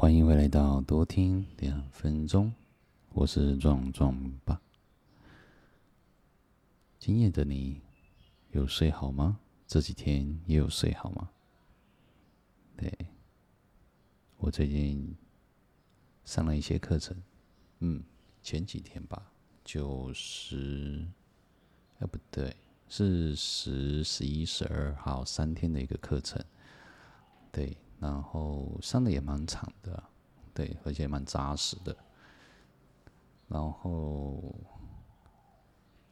欢迎回来到多听两分钟，我是壮壮爸。今夜的你有睡好吗？这几天也有睡好吗？对，我最近上了一些课程，嗯，前几天吧，就十，哎不对，是十、十一、十二号三天的一个课程，对。然后上的也蛮长的，对，而且蛮扎实的。然后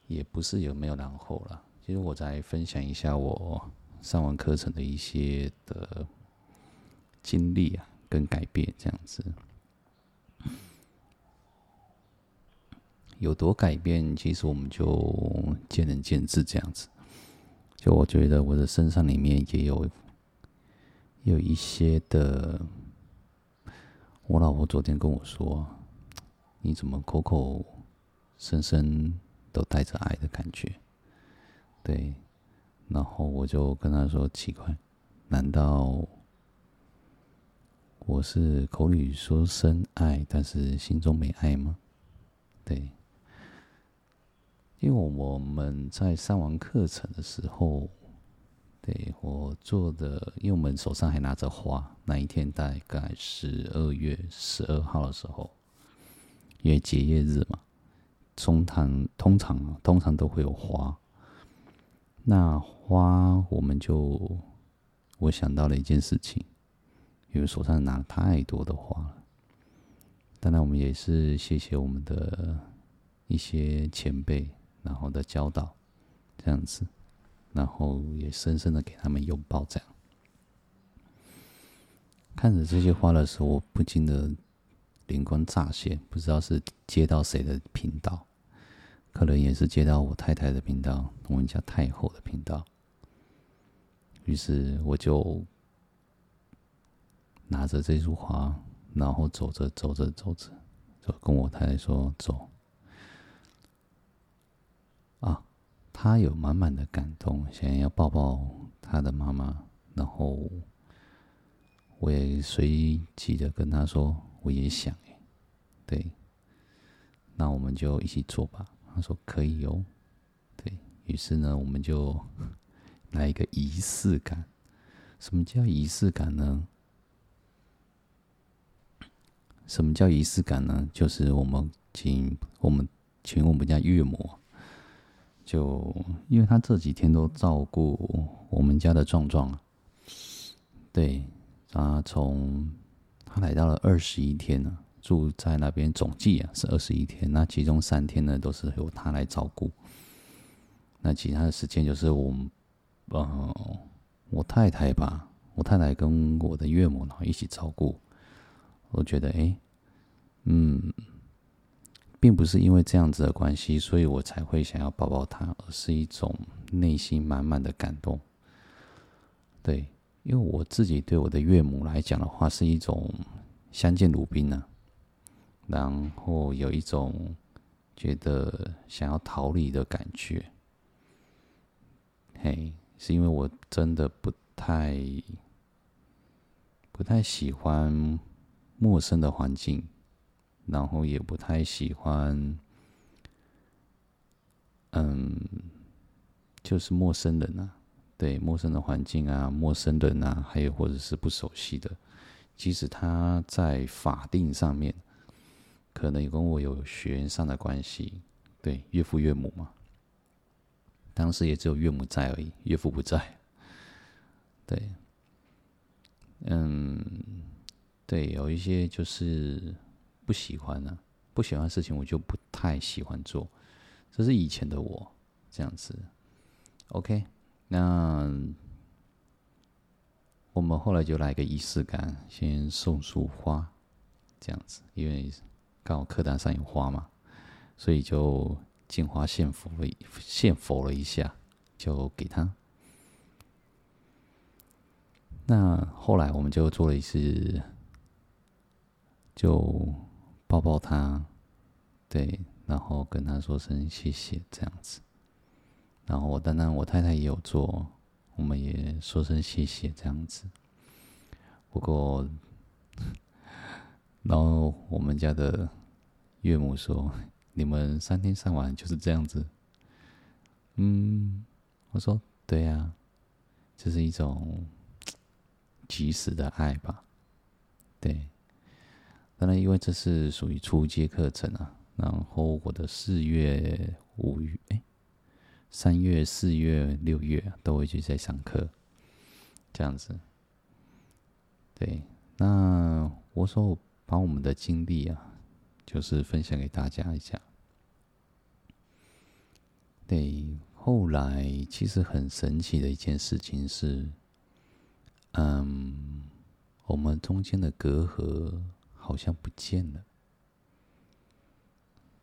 也不是有没有然后了，其实我再分享一下我上完课程的一些的经历啊，跟改变这样子。有多改变，其实我们就见仁见智这样子。就我觉得我的身上里面也有。有一些的，我老婆昨天跟我说：“你怎么口口声声都带着爱的感觉？”对，然后我就跟她说：“奇怪，难道我是口里说声爱，但是心中没爱吗？”对，因为我们在上完课程的时候。对，我做的，因为我们手上还拿着花。那一天大概十二月十二号的时候，因为结业日嘛，通常通常通常都会有花。那花我们就，我想到了一件事情，因为手上拿了太多的花了。当然，我们也是谢谢我们的一些前辈，然后的教导，这样子。然后也深深的给他们拥抱，这样看着这些花的时候，我不禁的灵光乍现，不知道是接到谁的频道，可能也是接到我太太的频道，我们家太后的频道。于是我就拿着这束花，然后走着走着走着，就跟我太太说：“走。”他有满满的感动，想要抱抱他的妈妈，然后我也随即的跟他说：“我也想，对，那我们就一起做吧。”他说：“可以哦。”对，于是呢，我们就来一个仪式感。什么叫仪式感呢？什么叫仪式感呢？就是我们请我们请我们家岳母。就因为他这几天都照顾我们家的壮壮，对，他从他来到了二十一天呢，住在那边总计啊是二十一天，那其中三天呢都是由他来照顾，那其他的时间就是我，呃，我太太吧，我太太跟我的岳母呢一起照顾，我觉得哎，嗯。并不是因为这样子的关系，所以我才会想要抱抱他，而是一种内心满满的感动。对，因为我自己对我的岳母来讲的话，是一种相见如宾呢，然后有一种觉得想要逃离的感觉。嘿，是因为我真的不太不太喜欢陌生的环境。然后也不太喜欢，嗯，就是陌生人啊，对，陌生的环境啊，陌生人啊，还有或者是不熟悉的，即使他在法定上面，可能也跟我有血缘上的关系，对，岳父岳母嘛，当时也只有岳母在而已，岳父不在，对，嗯，对，有一些就是。不喜欢呢、不喜欢的事情我就不太喜欢做，这是以前的我这样子。OK，那我们后来就来个仪式感，先送束花，这样子，因为刚好课堂上有花嘛，所以就敬花献佛了，献佛了一下，就给他。那后来我们就做了一次，就。抱抱他，对，然后跟他说声谢谢，这样子。然后我当然我太太也有做，我们也说声谢谢，这样子。不过然后我们家的岳母说：“你们三天三晚就是这样子。”嗯，我说：“对呀，这是一种及时的爱吧？”对，当然，因为这是属于初阶课程啊。然后我的四月、五月、哎，三月、四月、六月都会去在上课，这样子。对，那我说把我们的经历啊，就是分享给大家一下。对，后来其实很神奇的一件事情是，嗯，我们中间的隔阂好像不见了。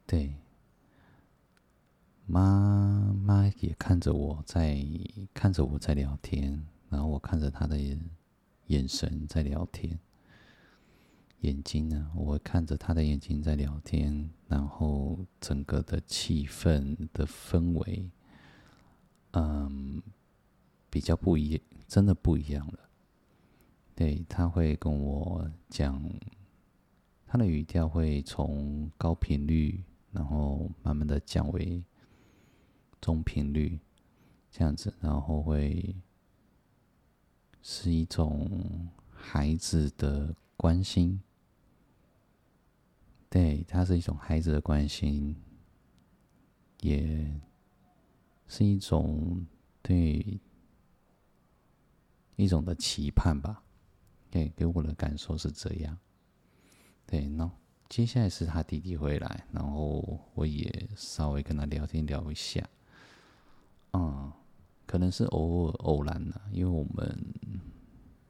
对，妈妈也看着我在看着我在聊天，然后我看着她的眼神在聊天，眼睛呢，我看着她的眼睛在聊天，然后整个的气氛的氛围，嗯，比较不一，真的不一样了。对，她会跟我讲，他的语调会从高频率。然后慢慢的降为中频率，这样子，然后会是一种孩子的关心，对，它是一种孩子的关心，也是一种对一种的期盼吧，对，给我的感受是这样，对，那。接下来是他弟弟回来，然后我也稍微跟他聊天聊一下，嗯，可能是偶尔偶然了，因为我们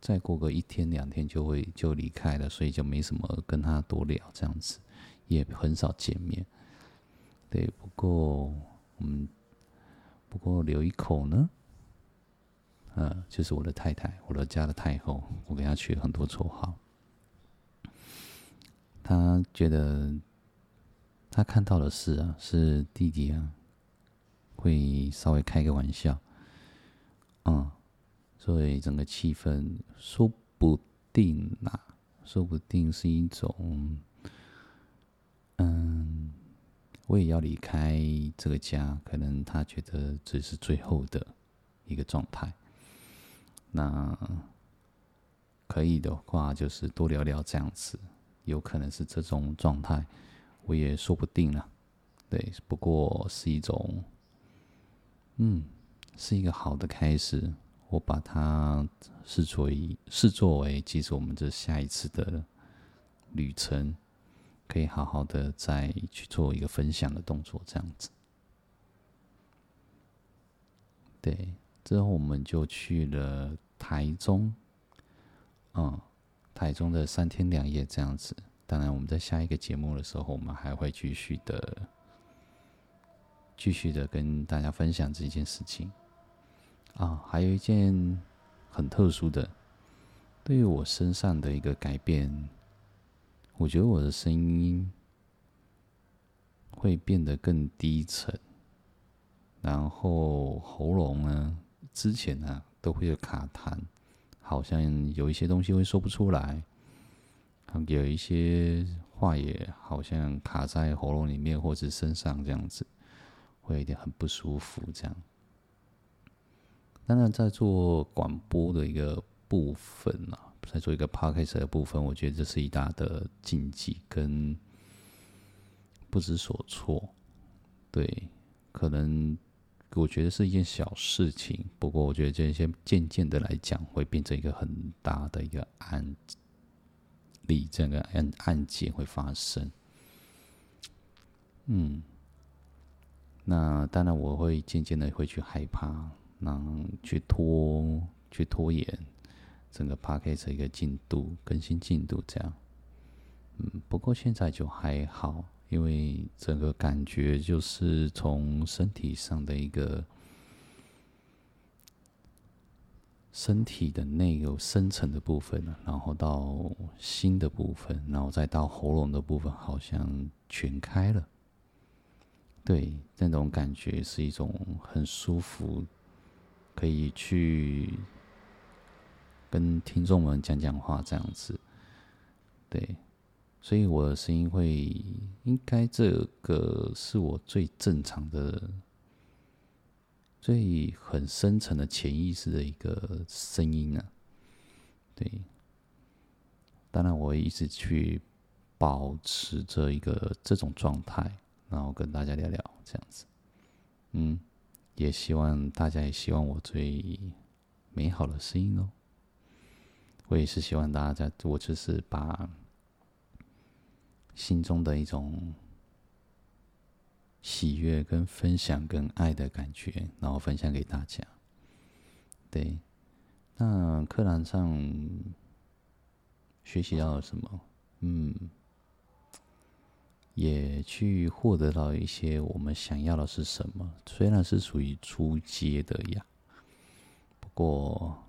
再过个一天两天就会就离开了，所以就没什么跟他多聊这样子，也很少见面。对，不过我们不过留一口呢，嗯，就是我的太太，我的家的太后，我给她取了很多绰号。他觉得他看到的是啊，是弟弟啊，会稍微开个玩笑，嗯，所以整个气氛说不定啊，说不定是一种，嗯，我也要离开这个家，可能他觉得这是最后的一个状态，那可以的话，就是多聊聊这样子。有可能是这种状态，我也说不定了。对，不过是一种，嗯，是一个好的开始。我把它视作为视作为，其实我们这下一次的旅程，可以好好的再去做一个分享的动作，这样子。对，之后我们就去了台中，嗯。台中的三天两夜这样子，当然我们在下一个节目的时候，我们还会继续的、继续的跟大家分享这件事情。啊，还有一件很特殊的，对于我身上的一个改变，我觉得我的声音会变得更低沉，然后喉咙呢，之前呢都会有卡痰。好像有一些东西会说不出来，有一些话也好像卡在喉咙里面或者身上这样子，会有点很不舒服。这样，当然在做广播的一个部分啊，在做一个 podcast 的部分，我觉得这是一大的禁忌跟不知所措。对，可能。我觉得是一件小事情，不过我觉得这些渐渐的来讲，会变成一个很大的一个案例，这个案案件会发生。嗯，那当然我会渐渐的会去害怕，那去拖去拖延整个 podcast 一个进度更新进度这样。嗯，不过现在就还好。因为整个感觉就是从身体上的一个身体的内有深层的部分，然后到心的部分，然后再到喉咙的部分，好像全开了。对，那种感觉是一种很舒服，可以去跟听众们讲讲话这样子。对。所以我的声音会，应该这个是我最正常的、最很深层的潜意识的一个声音啊。对，当然我会一直去保持着一个这种状态，然后跟大家聊聊这样子。嗯，也希望大家也希望我最美好的声音哦。我也是希望大家，我就是把。心中的一种喜悦、跟分享、跟爱的感觉，然后分享给大家。对，那课堂上学习到了什么？嗯，也去获得到一些我们想要的是什么？虽然是属于初阶的呀，不过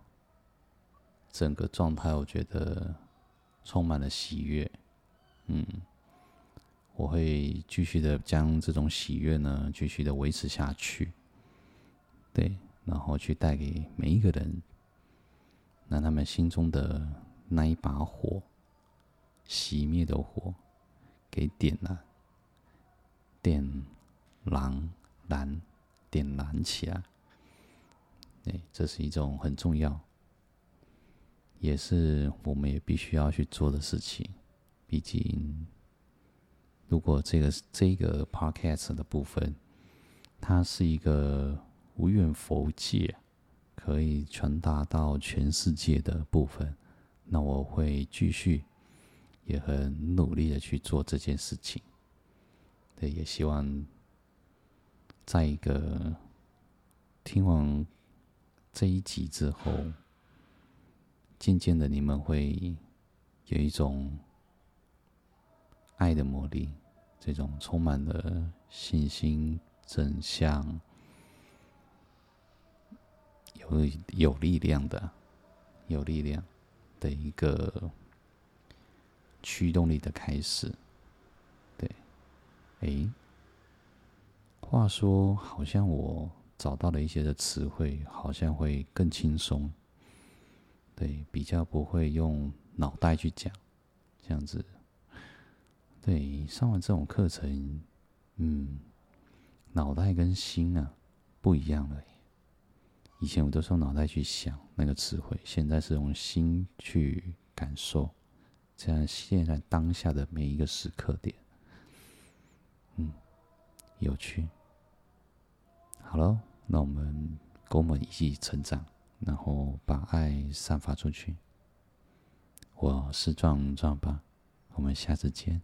整个状态我觉得充满了喜悦。嗯。我会继续的将这种喜悦呢，继续的维持下去，对，然后去带给每一个人，让他们心中的那一把火，熄灭的火，给点燃，点燃，燃，点燃起来，对，这是一种很重要，也是我们也必须要去做的事情，毕竟。如果这个这个 podcast 的部分，它是一个无远弗届，可以传达到全世界的部分，那我会继续也很努力的去做这件事情。对，也希望在一个听完这一集之后，渐渐的你们会有一种。爱的魔力，这种充满了信心、正向、有有力量的、有力量的一个驱动力的开始。对，哎，话说，好像我找到了一些的词汇，好像会更轻松。对，比较不会用脑袋去讲，这样子。对，上完这种课程，嗯，脑袋跟心啊不一样了。以前我都是用脑袋去想那个词汇，现在是用心去感受，这样现在当下的每一个时刻点，嗯，有趣。好了，那我们跟我们一起成长，然后把爱散发出去。我是壮壮吧，我们下次见。